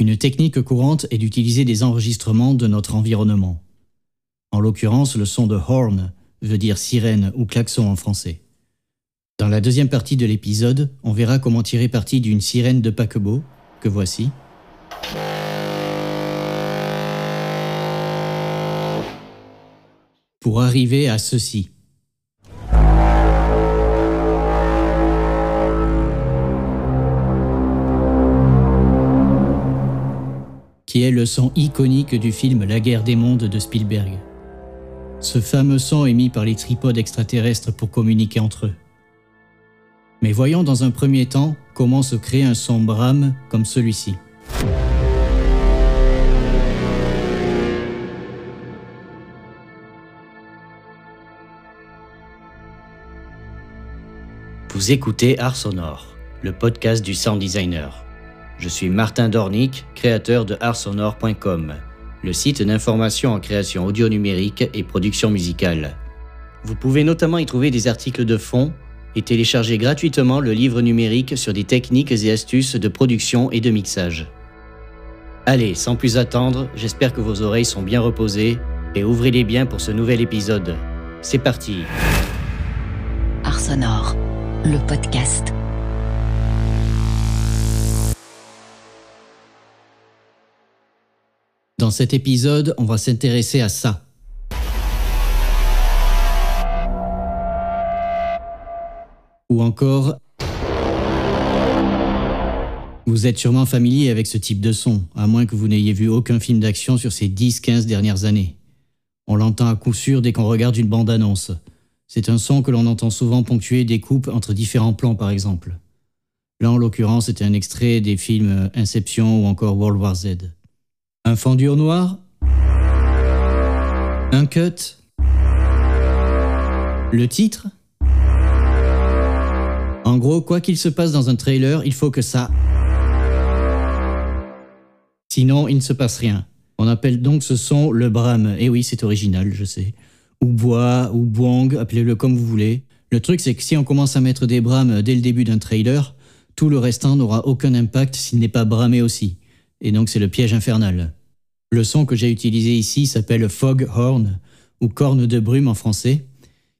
Une technique courante est d'utiliser des enregistrements de notre environnement. En l'occurrence, le son de horn veut dire sirène ou klaxon en français. Dans la deuxième partie de l'épisode, on verra comment tirer parti d'une sirène de paquebot, que voici. Pour arriver à ceci. Qui est le son iconique du film La guerre des mondes de Spielberg. Ce fameux son émis par les tripodes extraterrestres pour communiquer entre eux. Mais voyons dans un premier temps comment se crée un son Bram comme celui-ci. Vous écoutez Art Sonore, le podcast du sound designer. Je suis Martin Dornick, créateur de artsonore.com, le site d'information en création audio numérique et production musicale. Vous pouvez notamment y trouver des articles de fond et télécharger gratuitement le livre numérique sur des techniques et astuces de production et de mixage. Allez, sans plus attendre, j'espère que vos oreilles sont bien reposées et ouvrez-les bien pour ce nouvel épisode. C'est parti. Art Sonore, le podcast. Dans cet épisode, on va s'intéresser à ça. Ou encore... Vous êtes sûrement familier avec ce type de son, à moins que vous n'ayez vu aucun film d'action sur ces 10-15 dernières années. On l'entend à coup sûr dès qu'on regarde une bande-annonce. C'est un son que l'on entend souvent ponctuer des coupes entre différents plans par exemple. Là en l'occurrence c'était un extrait des films Inception ou encore World War Z. Un fendure noir Un cut Le titre En gros, quoi qu'il se passe dans un trailer, il faut que ça... Sinon, il ne se passe rien. On appelle donc ce son le bram. Et eh oui, c'est original, je sais. Ou bois, ou boang, appelez-le comme vous voulez. Le truc, c'est que si on commence à mettre des brams dès le début d'un trailer, tout le restant n'aura aucun impact s'il n'est pas bramé aussi. Et donc c'est le piège infernal. Le son que j'ai utilisé ici s'appelle Foghorn, ou corne de brume en français,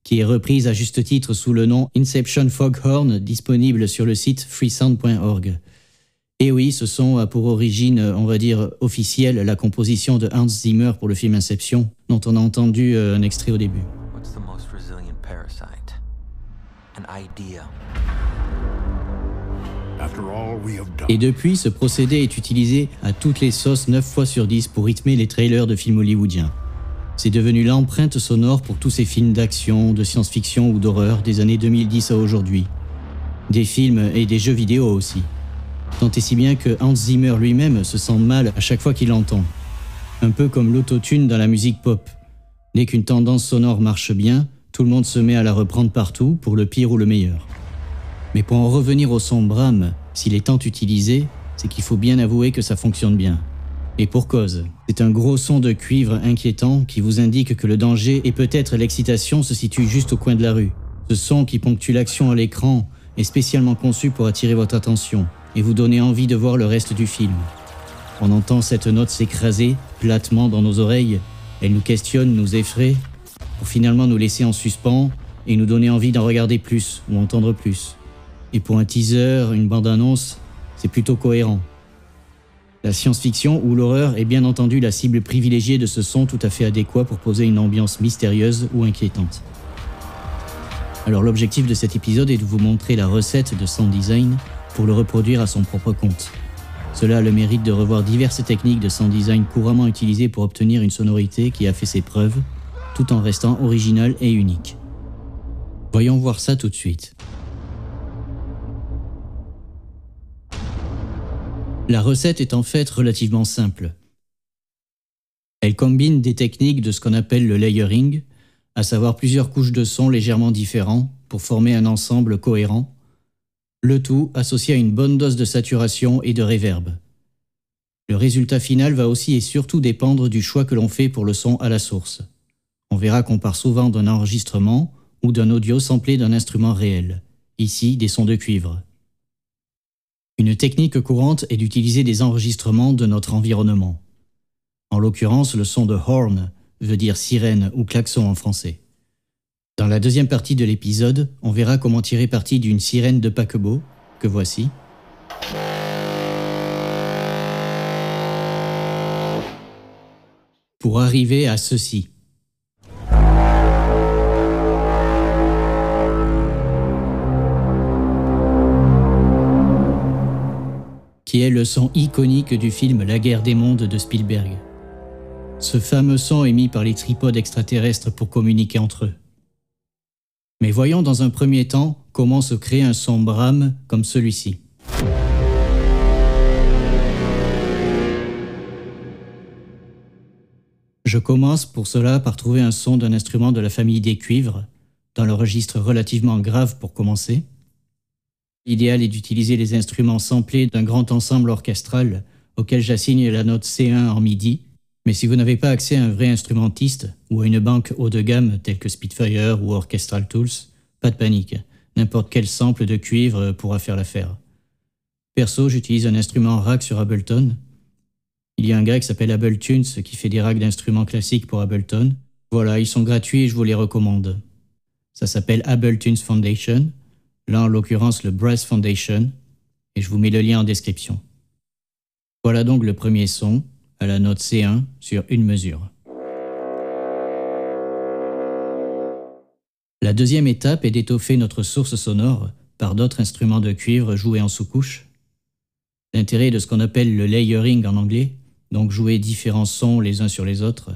qui est reprise à juste titre sous le nom Inception Foghorn, disponible sur le site freesound.org. Et oui, ce son a pour origine, on va dire, officielle la composition de Hans Zimmer pour le film Inception, dont on a entendu euh, un extrait au début. Et depuis, ce procédé est utilisé à toutes les sauces 9 fois sur 10 pour rythmer les trailers de films hollywoodiens. C'est devenu l'empreinte sonore pour tous ces films d'action, de science-fiction ou d'horreur des années 2010 à aujourd'hui. Des films et des jeux vidéo aussi. Tant et si bien que Hans Zimmer lui-même se sent mal à chaque fois qu'il l'entend. Un peu comme l'autotune dans la musique pop. Dès qu'une tendance sonore marche bien, tout le monde se met à la reprendre partout, pour le pire ou le meilleur. Mais pour en revenir au son Bram, s'il est tant utilisé, c'est qu'il faut bien avouer que ça fonctionne bien. Et pour cause, c'est un gros son de cuivre inquiétant qui vous indique que le danger et peut-être l'excitation se situent juste au coin de la rue. Ce son qui ponctue l'action à l'écran est spécialement conçu pour attirer votre attention et vous donner envie de voir le reste du film. On entend cette note s'écraser platement dans nos oreilles, elle nous questionne, nous effraie, pour finalement nous laisser en suspens et nous donner envie d'en regarder plus ou entendre plus. Et pour un teaser, une bande-annonce, c'est plutôt cohérent. La science-fiction ou l'horreur est bien entendu la cible privilégiée de ce son tout à fait adéquat pour poser une ambiance mystérieuse ou inquiétante. Alors l'objectif de cet épisode est de vous montrer la recette de sound design pour le reproduire à son propre compte. Cela a le mérite de revoir diverses techniques de sound design couramment utilisées pour obtenir une sonorité qui a fait ses preuves, tout en restant originale et unique. Voyons voir ça tout de suite. La recette est en fait relativement simple. Elle combine des techniques de ce qu'on appelle le layering, à savoir plusieurs couches de sons légèrement différents pour former un ensemble cohérent, le tout associé à une bonne dose de saturation et de réverb. Le résultat final va aussi et surtout dépendre du choix que l'on fait pour le son à la source. On verra qu'on part souvent d'un enregistrement ou d'un audio samplé d'un instrument réel, ici des sons de cuivre. Une technique courante est d'utiliser des enregistrements de notre environnement. En l'occurrence, le son de horn veut dire sirène ou klaxon en français. Dans la deuxième partie de l'épisode, on verra comment tirer parti d'une sirène de paquebot, que voici. Pour arriver à ceci. Le son iconique du film La guerre des mondes de Spielberg. Ce fameux son émis par les tripodes extraterrestres pour communiquer entre eux. Mais voyons dans un premier temps comment se crée un son Bram comme celui-ci. Je commence pour cela par trouver un son d'un instrument de la famille des cuivres, dans le registre relativement grave pour commencer. L'idéal est d'utiliser les instruments samplés d'un grand ensemble orchestral auquel j'assigne la note C1 en MIDI, mais si vous n'avez pas accès à un vrai instrumentiste ou à une banque haut de gamme telle que Spitfire ou Orchestral Tools, pas de panique, n'importe quel sample de cuivre pourra faire l'affaire. Perso, j'utilise un instrument rack sur Ableton. Il y a un gars qui s'appelle Abletunes qui fait des racks d'instruments classiques pour Ableton. Voilà, ils sont gratuits et je vous les recommande. Ça s'appelle Abletunes Foundation là en l'occurrence le Brass Foundation, et je vous mets le lien en description. Voilà donc le premier son, à la note C1 sur une mesure. La deuxième étape est d'étoffer notre source sonore par d'autres instruments de cuivre joués en sous-couche. L'intérêt de ce qu'on appelle le layering en anglais, donc jouer différents sons les uns sur les autres,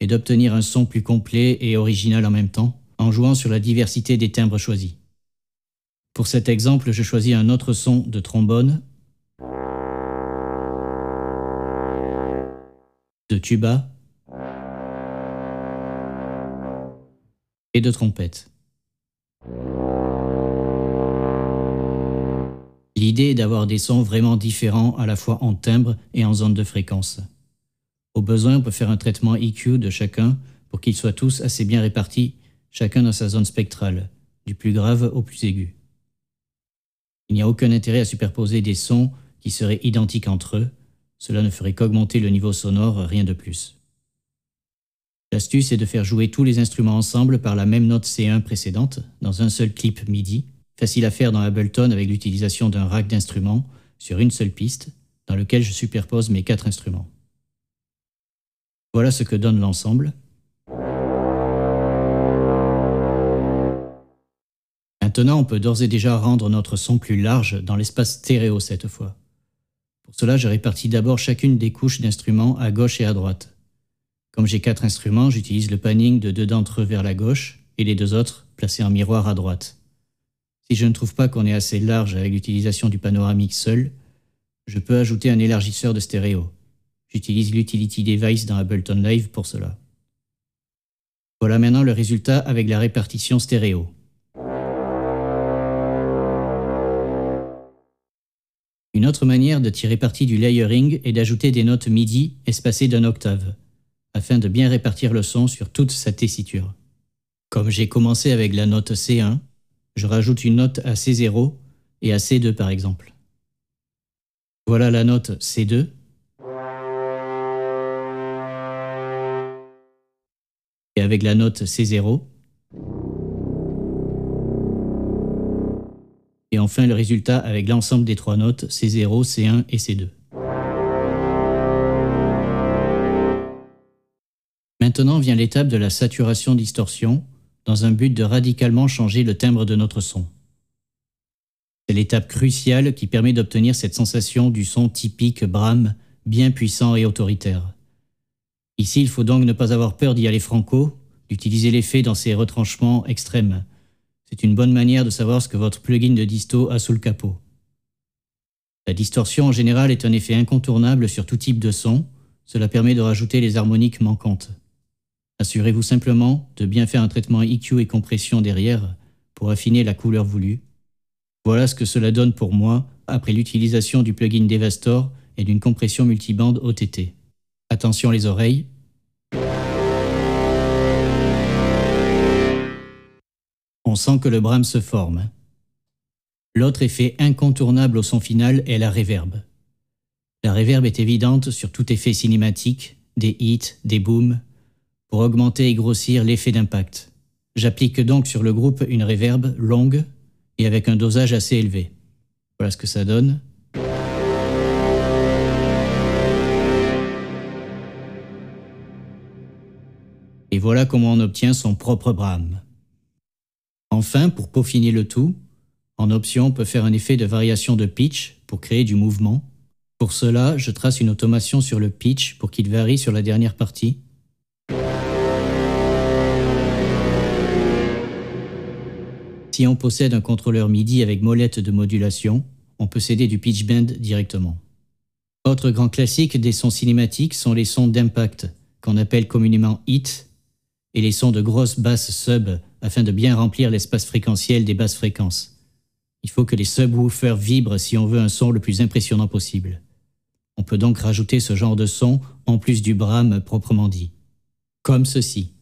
est d'obtenir un son plus complet et original en même temps, en jouant sur la diversité des timbres choisis. Pour cet exemple, je choisis un autre son de trombone, de tuba et de trompette. L'idée est d'avoir des sons vraiment différents à la fois en timbre et en zone de fréquence. Au besoin, on peut faire un traitement EQ de chacun pour qu'ils soient tous assez bien répartis, chacun dans sa zone spectrale, du plus grave au plus aigu. Il n'y a aucun intérêt à superposer des sons qui seraient identiques entre eux, cela ne ferait qu'augmenter le niveau sonore, rien de plus. L'astuce est de faire jouer tous les instruments ensemble par la même note C1 précédente, dans un seul clip MIDI, facile à faire dans Ableton avec l'utilisation d'un rack d'instruments sur une seule piste, dans lequel je superpose mes quatre instruments. Voilà ce que donne l'ensemble. Maintenant, on peut d'ores et déjà rendre notre son plus large dans l'espace stéréo cette fois. Pour cela, je répartis d'abord chacune des couches d'instruments à gauche et à droite. Comme j'ai quatre instruments, j'utilise le panning de deux d'entre eux vers la gauche et les deux autres placés en miroir à droite. Si je ne trouve pas qu'on est assez large avec l'utilisation du panoramique seul, je peux ajouter un élargisseur de stéréo. J'utilise l'Utility Device dans Ableton Live pour cela. Voilà maintenant le résultat avec la répartition stéréo. Une autre manière de tirer parti du layering est d'ajouter des notes MIDI espacées d'un octave, afin de bien répartir le son sur toute sa tessiture. Comme j'ai commencé avec la note C1, je rajoute une note à C0 et à C2 par exemple. Voilà la note C2. Et avec la note C0, et enfin le résultat avec l'ensemble des trois notes C0, C1 et C2. Maintenant vient l'étape de la saturation-distorsion dans un but de radicalement changer le timbre de notre son. C'est l'étape cruciale qui permet d'obtenir cette sensation du son typique Bram, bien puissant et autoritaire. Ici, il faut donc ne pas avoir peur d'y aller franco, d'utiliser l'effet dans ses retranchements extrêmes, c'est une bonne manière de savoir ce que votre plugin de disto a sous le capot. La distorsion en général est un effet incontournable sur tout type de son, cela permet de rajouter les harmoniques manquantes. Assurez-vous simplement de bien faire un traitement EQ et compression derrière pour affiner la couleur voulue. Voilà ce que cela donne pour moi après l'utilisation du plugin Devastor et d'une compression multibande OTT. Attention les oreilles, On sent que le brame se forme. L'autre effet incontournable au son final est la réverbe. La réverbe est évidente sur tout effet cinématique, des hits, des booms, pour augmenter et grossir l'effet d'impact. J'applique donc sur le groupe une réverbe longue et avec un dosage assez élevé. Voilà ce que ça donne. Et voilà comment on obtient son propre brame. Enfin, pour peaufiner le tout, en option, on peut faire un effet de variation de pitch pour créer du mouvement. Pour cela, je trace une automation sur le pitch pour qu'il varie sur la dernière partie. Si on possède un contrôleur MIDI avec molette de modulation, on peut céder du pitch bend directement. Autre grand classique des sons cinématiques sont les sons d'impact, qu'on appelle communément hit, et les sons de grosses basses sub afin de bien remplir l'espace fréquentiel des basses fréquences. Il faut que les subwoofers vibrent si on veut un son le plus impressionnant possible. On peut donc rajouter ce genre de son en plus du brame proprement dit. Comme ceci.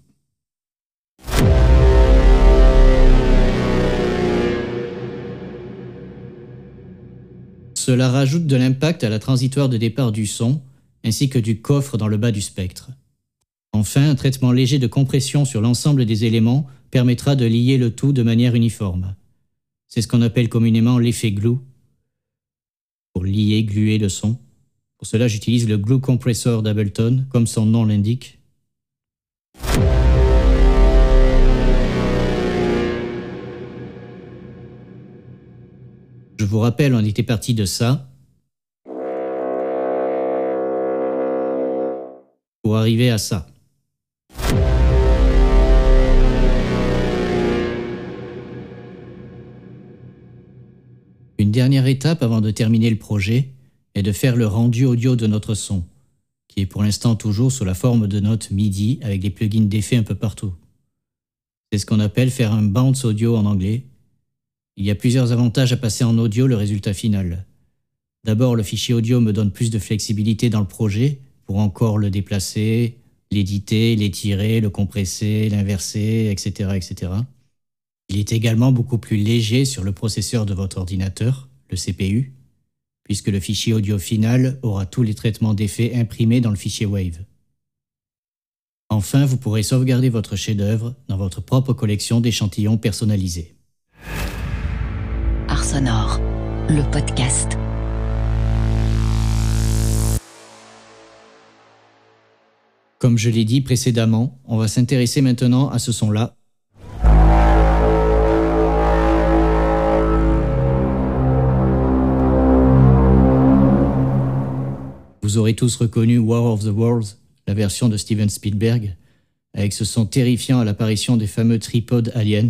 Cela rajoute de l'impact à la transitoire de départ du son, ainsi que du coffre dans le bas du spectre. Enfin, un traitement léger de compression sur l'ensemble des éléments permettra de lier le tout de manière uniforme. C'est ce qu'on appelle communément l'effet glue, pour lier, gluer le son. Pour cela, j'utilise le glue compressor d'Ableton, comme son nom l'indique. Je vous rappelle, on était parti de ça. Pour arriver à ça. Dernière étape avant de terminer le projet est de faire le rendu audio de notre son, qui est pour l'instant toujours sous la forme de notes MIDI avec des plugins d'effets un peu partout. C'est ce qu'on appelle faire un bounce audio en anglais. Il y a plusieurs avantages à passer en audio le résultat final. D'abord, le fichier audio me donne plus de flexibilité dans le projet pour encore le déplacer, l'éditer, l'étirer, le compresser, l'inverser, etc., etc. Il est également beaucoup plus léger sur le processeur de votre ordinateur, le CPU, puisque le fichier audio final aura tous les traitements d'effets imprimés dans le fichier WAVE. Enfin, vous pourrez sauvegarder votre chef-d'œuvre dans votre propre collection d'échantillons personnalisés. Arsonore, le podcast. Comme je l'ai dit précédemment, on va s'intéresser maintenant à ce son-là Vous aurez tous reconnu War of the Worlds, la version de Steven Spielberg, avec ce son terrifiant à l'apparition des fameux tripodes aliens.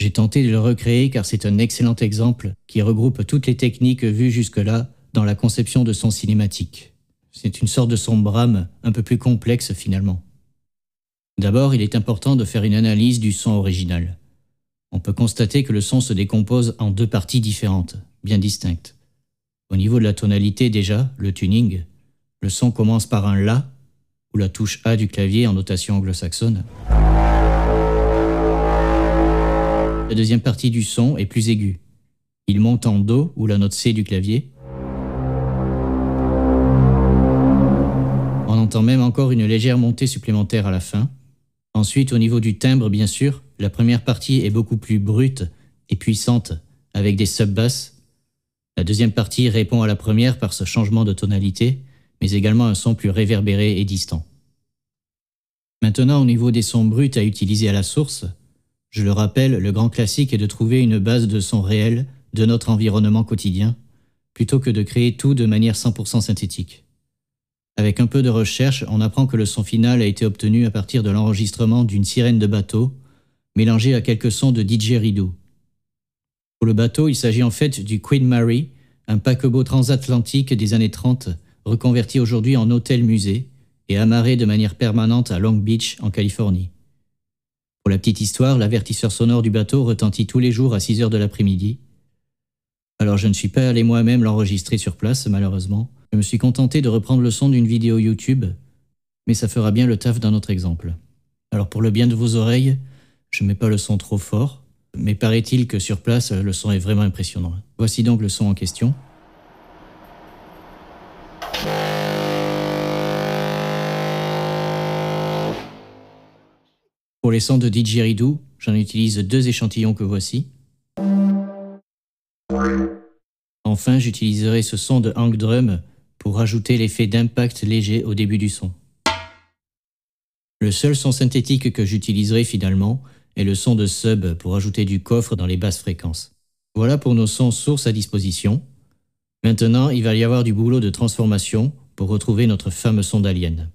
J'ai tenté de le recréer car c'est un excellent exemple qui regroupe toutes les techniques vues jusque-là dans la conception de son cinématique. C'est une sorte de son brame un peu plus complexe finalement. D'abord, il est important de faire une analyse du son original. On peut constater que le son se décompose en deux parties différentes, bien distinctes. Au niveau de la tonalité déjà, le tuning, le son commence par un La, ou la touche A du clavier en notation anglo-saxonne. La deuxième partie du son est plus aiguë. Il monte en Do, ou la note C du clavier. On entend même encore une légère montée supplémentaire à la fin. Ensuite, au niveau du timbre, bien sûr, la première partie est beaucoup plus brute et puissante, avec des sub-basses. La deuxième partie répond à la première par ce changement de tonalité, mais également un son plus réverbéré et distant. Maintenant, au niveau des sons bruts à utiliser à la source, je le rappelle, le grand classique est de trouver une base de son réel de notre environnement quotidien, plutôt que de créer tout de manière 100% synthétique. Avec un peu de recherche, on apprend que le son final a été obtenu à partir de l'enregistrement d'une sirène de bateau, mélangée à quelques sons de DJ Ridou. Pour le bateau, il s'agit en fait du Queen Mary, un paquebot transatlantique des années 30 reconverti aujourd'hui en hôtel-musée et amarré de manière permanente à Long Beach, en Californie. Pour la petite histoire, l'avertisseur sonore du bateau retentit tous les jours à 6 heures de l'après-midi. Alors je ne suis pas allé moi-même l'enregistrer sur place, malheureusement. Je me suis contenté de reprendre le son d'une vidéo YouTube, mais ça fera bien le taf d'un autre exemple. Alors pour le bien de vos oreilles, je mets pas le son trop fort, mais paraît-il que sur place, le son est vraiment impressionnant. Voici donc le son en question. Pour les sons de didgeridoo, j'en utilise deux échantillons que voici. Enfin, j'utiliserai ce son de hang drum pour rajouter l'effet d'impact léger au début du son. Le seul son synthétique que j'utiliserai finalement est le son de sub pour ajouter du coffre dans les basses fréquences. Voilà pour nos sons sources à disposition. Maintenant, il va y avoir du boulot de transformation pour retrouver notre fameux son d'alien.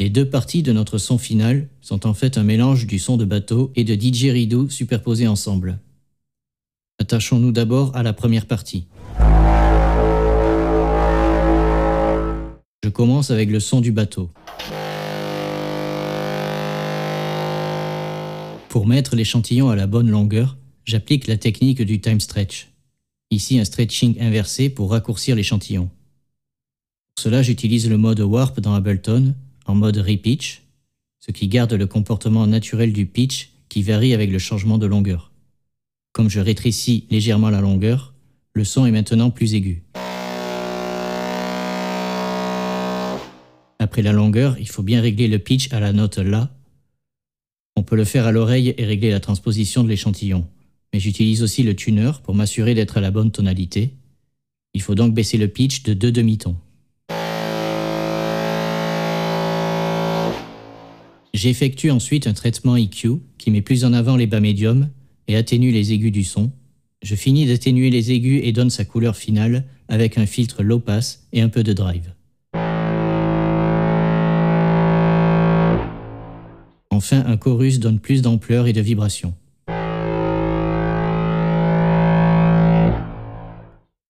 Les deux parties de notre son final sont en fait un mélange du son de bateau et de didgeridoo superposés ensemble. Attachons-nous d'abord à la première partie. Je commence avec le son du bateau. Pour mettre l'échantillon à la bonne longueur, j'applique la technique du time stretch. Ici un stretching inversé pour raccourcir l'échantillon. Pour cela, j'utilise le mode warp dans Ableton en mode repitch, ce qui garde le comportement naturel du pitch qui varie avec le changement de longueur. Comme je rétrécis légèrement la longueur, le son est maintenant plus aigu. Après la longueur, il faut bien régler le pitch à la note La. On peut le faire à l'oreille et régler la transposition de l'échantillon, mais j'utilise aussi le tuner pour m'assurer d'être à la bonne tonalité. Il faut donc baisser le pitch de deux demi-tons. J'effectue ensuite un traitement EQ qui met plus en avant les bas médiums et atténue les aigus du son. Je finis d'atténuer les aigus et donne sa couleur finale avec un filtre low pass et un peu de drive. Enfin, un chorus donne plus d'ampleur et de vibration.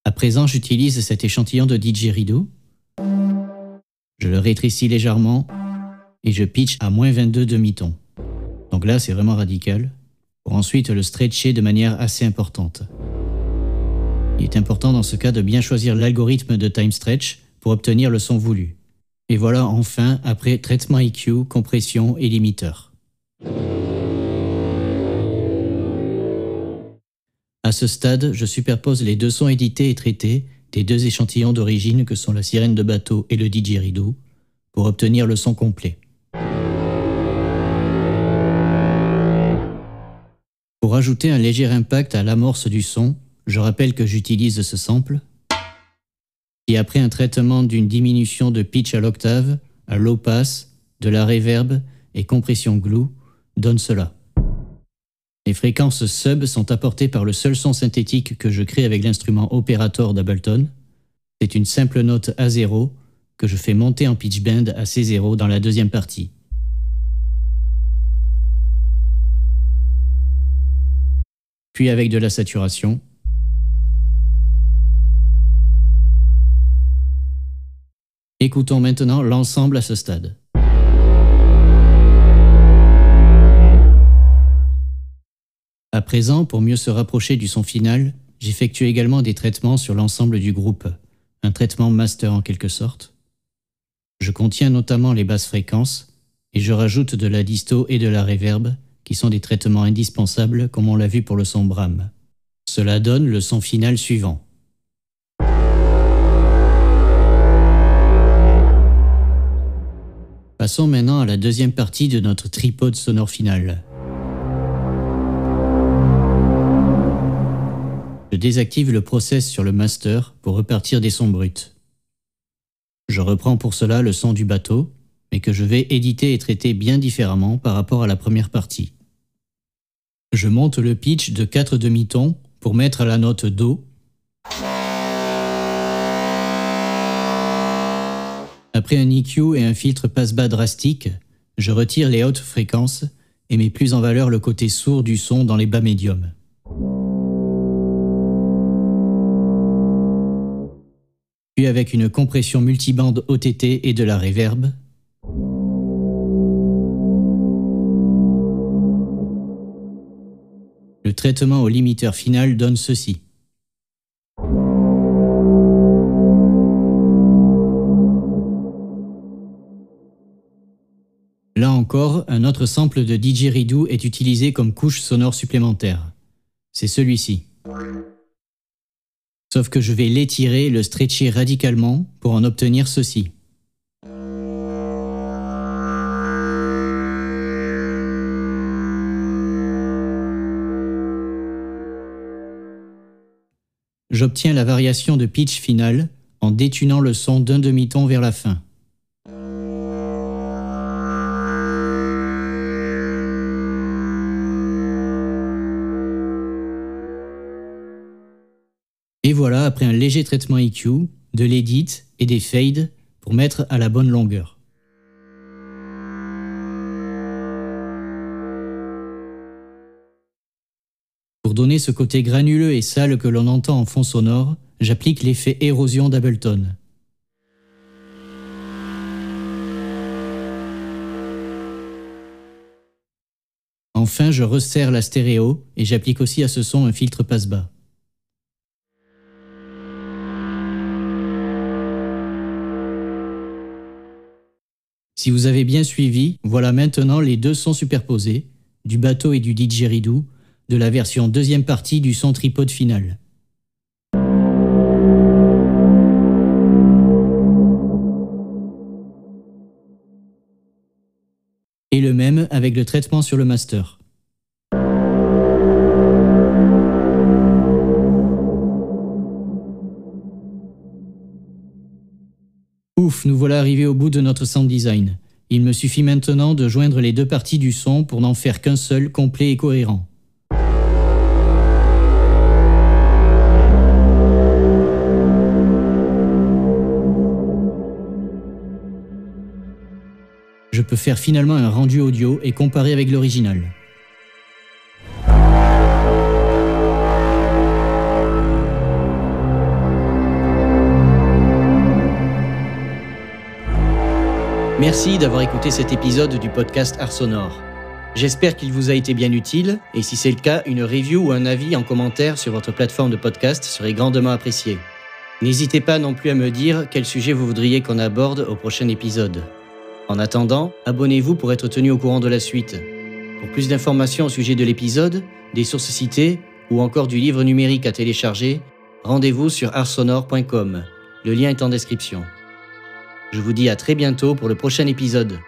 À présent, j'utilise cet échantillon de didgeridoo. Je le rétrécis légèrement et je pitch à moins 22 demi-tons. Donc là, c'est vraiment radical. Pour ensuite le stretcher de manière assez importante. Il est important dans ce cas de bien choisir l'algorithme de time stretch pour obtenir le son voulu. Et voilà enfin, après traitement EQ, compression et limiteur. À ce stade, je superpose les deux sons édités et traités des deux échantillons d'origine que sont la sirène de bateau et le didgeridoo pour obtenir le son complet. Pour ajouter un léger impact à l'amorce du son, je rappelle que j'utilise ce sample et après un traitement d'une diminution de pitch à l'octave, à low pass, de la reverb et compression glue, donne cela. Les fréquences sub sont apportées par le seul son synthétique que je crée avec l'instrument Operator d'Ableton. C'est une simple note A0 que je fais monter en pitch bend à C0 dans la deuxième partie. Puis avec de la saturation, Écoutons maintenant l'ensemble à ce stade. À présent, pour mieux se rapprocher du son final, j'effectue également des traitements sur l'ensemble du groupe, un traitement master en quelque sorte. Je contiens notamment les basses fréquences et je rajoute de la disto et de la reverb, qui sont des traitements indispensables comme on l'a vu pour le son Bram. Cela donne le son final suivant. Passons maintenant à la deuxième partie de notre tripode sonore final. Je désactive le process sur le master pour repartir des sons bruts. Je reprends pour cela le son du bateau, mais que je vais éditer et traiter bien différemment par rapport à la première partie. Je monte le pitch de 4 demi-tons pour mettre la note Do Après un EQ et un filtre passe-bas drastique, je retire les hautes fréquences et mets plus en valeur le côté sourd du son dans les bas médiums. Puis avec une compression multibande OTT et de la reverb, traitement au limiteur final donne ceci. encore, un autre sample de didgeridoo est utilisé comme couche sonore supplémentaire. C'est celui-ci. Sauf que je vais l'étirer, le stretcher radicalement pour en obtenir ceci. J'obtiens la variation de pitch finale en détunant le son d'un demi-ton vers la fin. Et voilà, après un léger traitement EQ, de l'edit et des fades pour mettre à la bonne longueur. Donner ce côté granuleux et sale que l'on entend en fond sonore, j'applique l'effet érosion d'Ableton. Enfin, je resserre la stéréo et j'applique aussi à ce son un filtre passe-bas. Si vous avez bien suivi, voilà maintenant les deux sons superposés, du bateau et du didgeridoo, de la version deuxième partie du son tripode final. Et le même avec le traitement sur le master. Ouf, nous voilà arrivés au bout de notre sound design. Il me suffit maintenant de joindre les deux parties du son pour n'en faire qu'un seul, complet et cohérent. Je peux faire finalement un rendu audio et comparer avec l'original. Merci d'avoir écouté cet épisode du podcast Art Sonore. J'espère qu'il vous a été bien utile et si c'est le cas, une review ou un avis en commentaire sur votre plateforme de podcast serait grandement apprécié. N'hésitez pas non plus à me dire quel sujet vous voudriez qu'on aborde au prochain épisode. En attendant, abonnez-vous pour être tenu au courant de la suite. Pour plus d'informations au sujet de l'épisode, des sources citées ou encore du livre numérique à télécharger, rendez-vous sur arsonore.com. Le lien est en description. Je vous dis à très bientôt pour le prochain épisode.